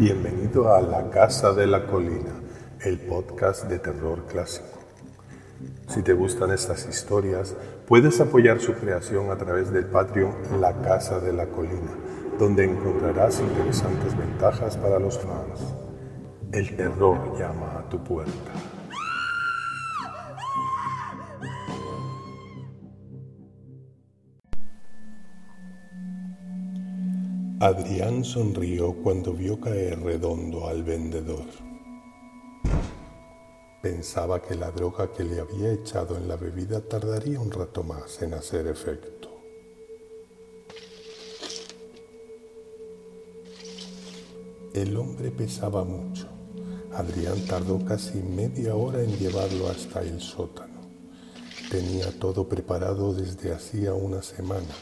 Bienvenido a La Casa de la Colina, el podcast de terror clásico. Si te gustan estas historias, puedes apoyar su creación a través del Patreon La Casa de la Colina, donde encontrarás interesantes ventajas para los fans. El terror llama a tu puerta. Adrián sonrió cuando vio caer redondo al vendedor. Pensaba que la droga que le había echado en la bebida tardaría un rato más en hacer efecto. El hombre pesaba mucho. Adrián tardó casi media hora en llevarlo hasta el sótano. Tenía todo preparado desde hacía una semana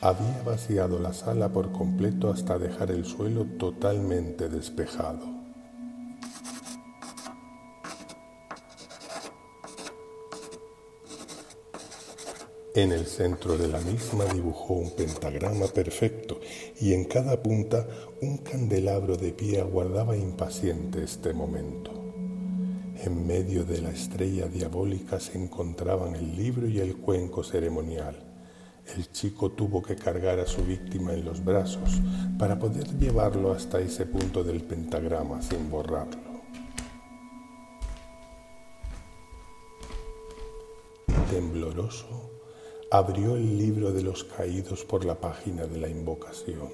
había vaciado la sala por completo hasta dejar el suelo totalmente despejado. En el centro de la misma dibujó un pentagrama perfecto y en cada punta un candelabro de pie aguardaba impaciente este momento. En medio de la estrella diabólica se encontraban el libro y el cuenco ceremonial el chico tuvo que cargar a su víctima en los brazos para poder llevarlo hasta ese punto del pentagrama sin borrarlo. Tembloroso, abrió el libro de los caídos por la página de la invocación.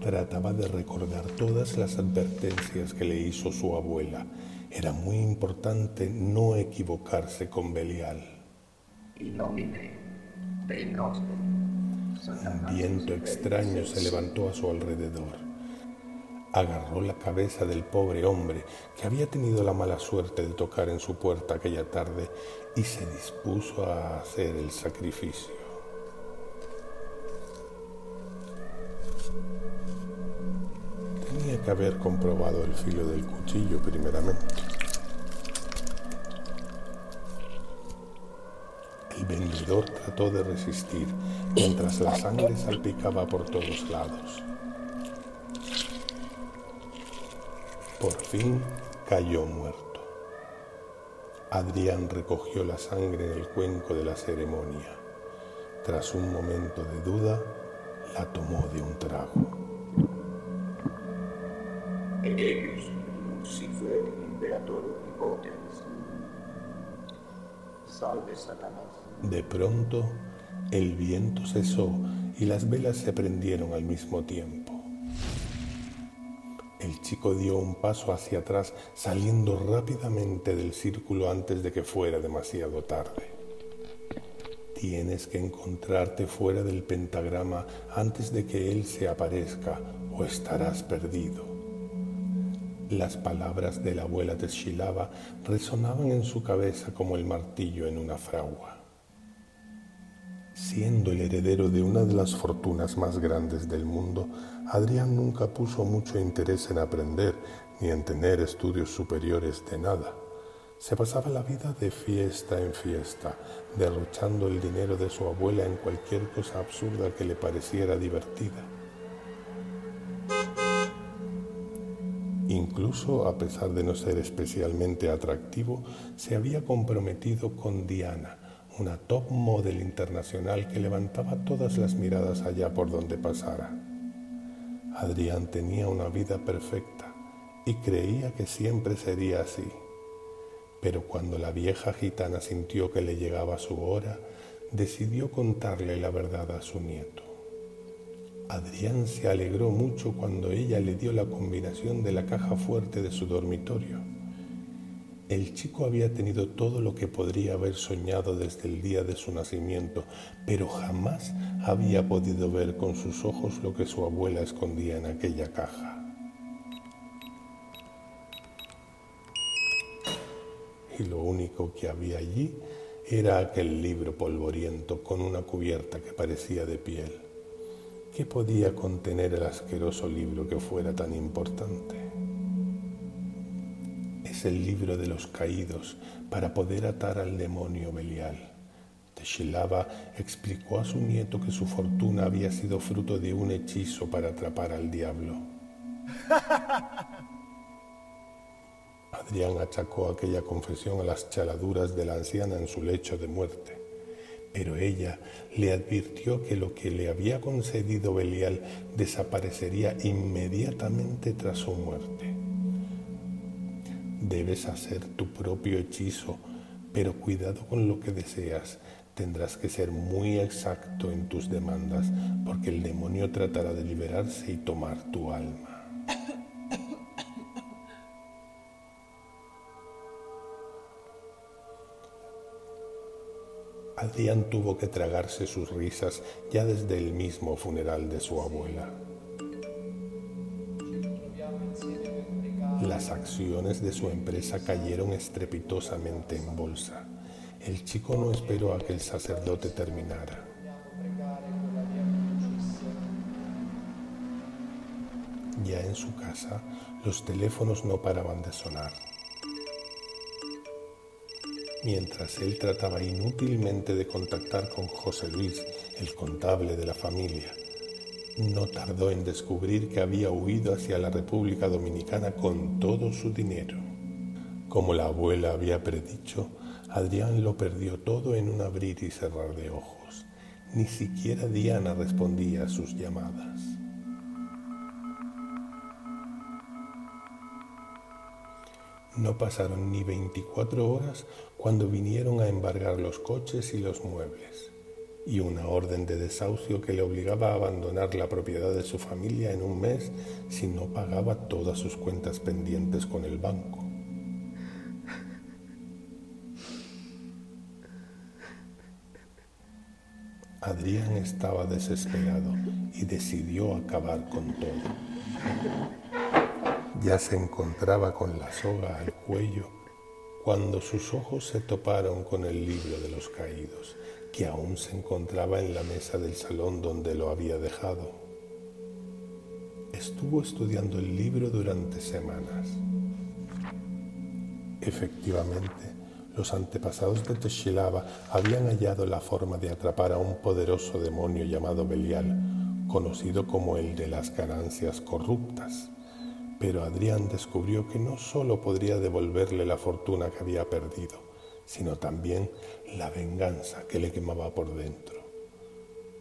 Trataba de recordar todas las advertencias que le hizo su abuela era muy importante no equivocarse con Belial. Un viento extraño se levantó a su alrededor. Agarró la cabeza del pobre hombre que había tenido la mala suerte de tocar en su puerta aquella tarde y se dispuso a hacer el sacrificio. Que haber comprobado el filo del cuchillo primeramente. El vendedor trató de resistir mientras la sangre salpicaba por todos lados. Por fin cayó muerto. Adrián recogió la sangre en el cuenco de la ceremonia. Tras un momento de duda, la tomó de un trago. Salve Satanás. De pronto, el viento cesó y las velas se prendieron al mismo tiempo. El chico dio un paso hacia atrás, saliendo rápidamente del círculo antes de que fuera demasiado tarde. Tienes que encontrarte fuera del pentagrama antes de que él se aparezca o estarás perdido. Las palabras de la abuela de Shilava resonaban en su cabeza como el martillo en una fragua. Siendo el heredero de una de las fortunas más grandes del mundo, Adrián nunca puso mucho interés en aprender ni en tener estudios superiores de nada. Se pasaba la vida de fiesta en fiesta, derrochando el dinero de su abuela en cualquier cosa absurda que le pareciera divertida. Incluso a pesar de no ser especialmente atractivo, se había comprometido con Diana, una top model internacional que levantaba todas las miradas allá por donde pasara. Adrián tenía una vida perfecta y creía que siempre sería así. Pero cuando la vieja gitana sintió que le llegaba su hora, decidió contarle la verdad a su nieto. Adrián se alegró mucho cuando ella le dio la combinación de la caja fuerte de su dormitorio. El chico había tenido todo lo que podría haber soñado desde el día de su nacimiento, pero jamás había podido ver con sus ojos lo que su abuela escondía en aquella caja. Y lo único que había allí era aquel libro polvoriento con una cubierta que parecía de piel. ¿Qué podía contener el asqueroso libro que fuera tan importante? Es el libro de los caídos para poder atar al demonio Belial. Teshilava explicó a su nieto que su fortuna había sido fruto de un hechizo para atrapar al diablo. Adrián achacó aquella confesión a las chaladuras de la anciana en su lecho de muerte, pero ella le advirtió que lo que le había concedido Belial desaparecería inmediatamente tras su muerte. Debes hacer tu propio hechizo, pero cuidado con lo que deseas. Tendrás que ser muy exacto en tus demandas, porque el demonio tratará de liberarse y tomar tu alma. Adrián tuvo que tragarse sus risas ya desde el mismo funeral de su abuela. Las acciones de su empresa cayeron estrepitosamente en bolsa. El chico no esperó a que el sacerdote terminara. Ya en su casa, los teléfonos no paraban de sonar. Mientras él trataba inútilmente de contactar con José Luis, el contable de la familia, no tardó en descubrir que había huido hacia la República Dominicana con todo su dinero. Como la abuela había predicho, Adrián lo perdió todo en un abrir y cerrar de ojos. Ni siquiera Diana respondía a sus llamadas. No pasaron ni 24 horas cuando vinieron a embargar los coches y los muebles y una orden de desahucio que le obligaba a abandonar la propiedad de su familia en un mes si no pagaba todas sus cuentas pendientes con el banco. Adrián estaba desesperado y decidió acabar con todo. Ya se encontraba con la soga al cuello cuando sus ojos se toparon con el libro de los caídos que aún se encontraba en la mesa del salón donde lo había dejado. Estuvo estudiando el libro durante semanas. Efectivamente, los antepasados de Teshilaba habían hallado la forma de atrapar a un poderoso demonio llamado Belial, conocido como el de las ganancias corruptas. Pero Adrián descubrió que no sólo podría devolverle la fortuna que había perdido, sino también la venganza que le quemaba por dentro.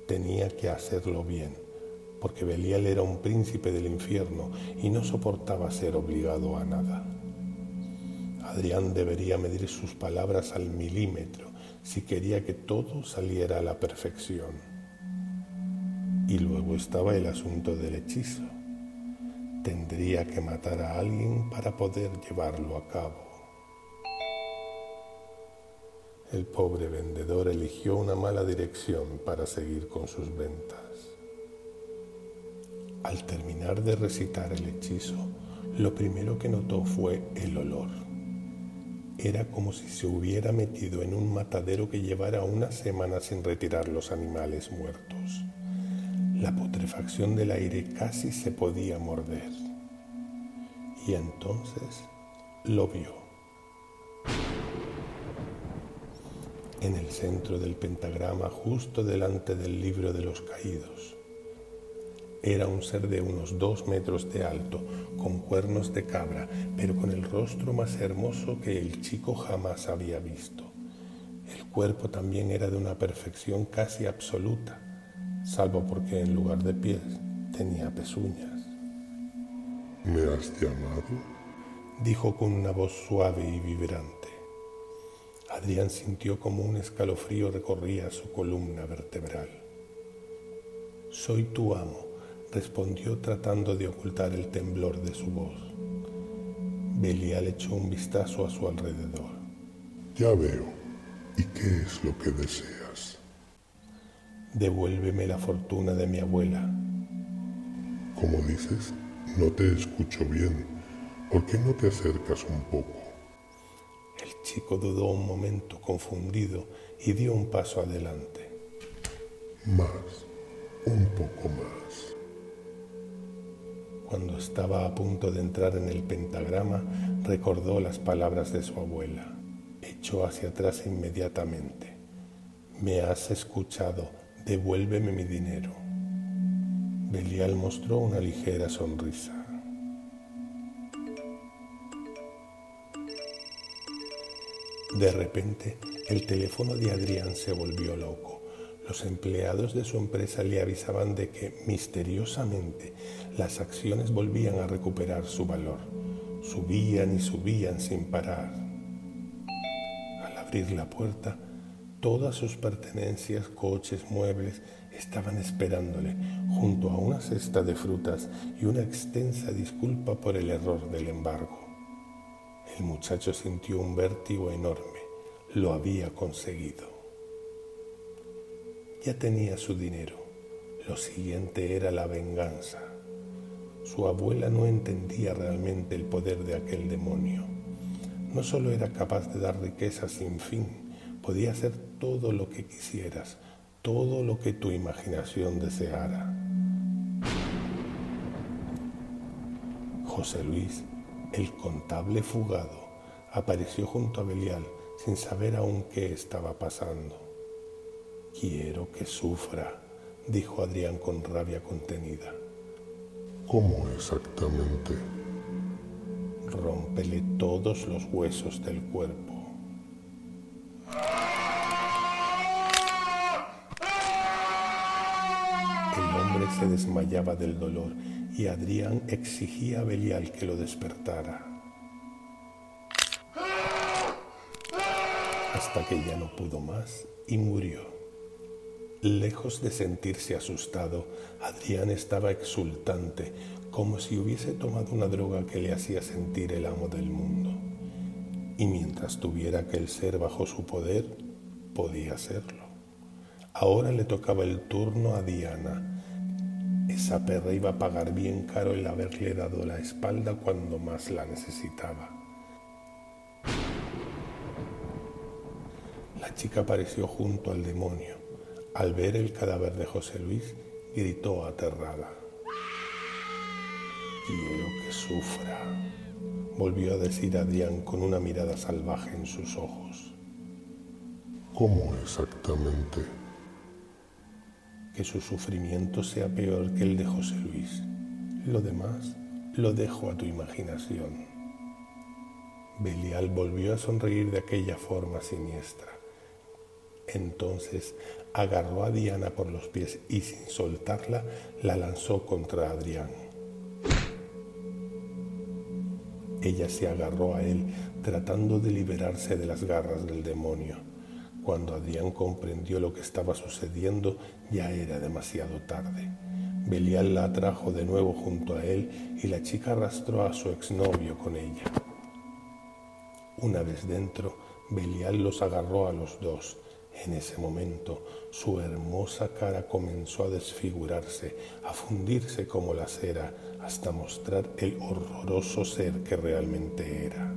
Tenía que hacerlo bien, porque Belial era un príncipe del infierno y no soportaba ser obligado a nada. Adrián debería medir sus palabras al milímetro si quería que todo saliera a la perfección. Y luego estaba el asunto del hechizo. Tendría que matar a alguien para poder llevarlo a cabo. El pobre vendedor eligió una mala dirección para seguir con sus ventas. Al terminar de recitar el hechizo, lo primero que notó fue el olor. Era como si se hubiera metido en un matadero que llevara una semana sin retirar los animales muertos. La putrefacción del aire casi se podía morder. Y entonces lo vio. en el centro del pentagrama justo delante del libro de los caídos. Era un ser de unos dos metros de alto, con cuernos de cabra, pero con el rostro más hermoso que el chico jamás había visto. El cuerpo también era de una perfección casi absoluta, salvo porque en lugar de pies tenía pezuñas. ¿Me has llamado? dijo con una voz suave y vibrante. Adrián sintió como un escalofrío recorría su columna vertebral. Soy tu amo, respondió tratando de ocultar el temblor de su voz. Belial echó un vistazo a su alrededor. Ya veo. ¿Y qué es lo que deseas? Devuélveme la fortuna de mi abuela. Como dices, no te escucho bien. ¿Por qué no te acercas un poco? chico dudó un momento confundido y dio un paso adelante. Más, un poco más. Cuando estaba a punto de entrar en el pentagrama, recordó las palabras de su abuela. Echó hacia atrás inmediatamente. Me has escuchado, devuélveme mi dinero. Belial mostró una ligera sonrisa. De repente, el teléfono de Adrián se volvió loco. Los empleados de su empresa le avisaban de que, misteriosamente, las acciones volvían a recuperar su valor. Subían y subían sin parar. Al abrir la puerta, todas sus pertenencias, coches, muebles, estaban esperándole junto a una cesta de frutas y una extensa disculpa por el error del embargo. El muchacho sintió un vértigo enorme. Lo había conseguido. Ya tenía su dinero. Lo siguiente era la venganza. Su abuela no entendía realmente el poder de aquel demonio. No solo era capaz de dar riqueza sin fin, podía hacer todo lo que quisieras, todo lo que tu imaginación deseara. José Luis, el contable fugado, apareció junto a Belial sin saber aún qué estaba pasando. Quiero que sufra, dijo Adrián con rabia contenida. ¿Cómo exactamente? Rómpele todos los huesos del cuerpo. Se desmayaba del dolor y Adrián exigía a Belial que lo despertara. Hasta que ya no pudo más y murió. Lejos de sentirse asustado, Adrián estaba exultante, como si hubiese tomado una droga que le hacía sentir el amo del mundo. Y mientras tuviera aquel ser bajo su poder, podía serlo. Ahora le tocaba el turno a Diana. Esa perra iba a pagar bien caro el haberle dado la espalda cuando más la necesitaba. La chica apareció junto al demonio. Al ver el cadáver de José Luis, gritó aterrada. Quiero que sufra, volvió a decir Adrián con una mirada salvaje en sus ojos. ¿Cómo exactamente? Que su sufrimiento sea peor que el de José Luis. Lo demás lo dejo a tu imaginación. Belial volvió a sonreír de aquella forma siniestra. Entonces agarró a Diana por los pies y sin soltarla la lanzó contra Adrián. Ella se agarró a él tratando de liberarse de las garras del demonio. Cuando Adrián comprendió lo que estaba sucediendo, ya era demasiado tarde. Belial la atrajo de nuevo junto a él y la chica arrastró a su exnovio con ella. Una vez dentro, Belial los agarró a los dos en ese momento su hermosa cara comenzó a desfigurarse, a fundirse como la cera, hasta mostrar el horroroso ser que realmente era.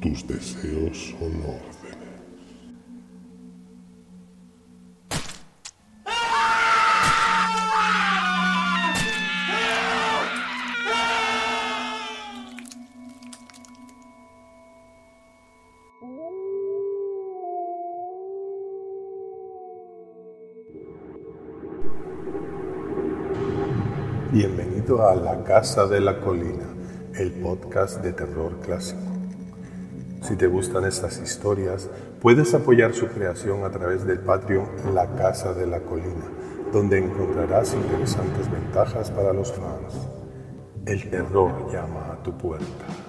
Tus deseos son órdenes. Bienvenido a La Casa de la Colina, el podcast de terror clásico. Si te gustan estas historias, puedes apoyar su creación a través del Patreon La Casa de la Colina, donde encontrarás interesantes ventajas para los fans. El terror llama a tu puerta.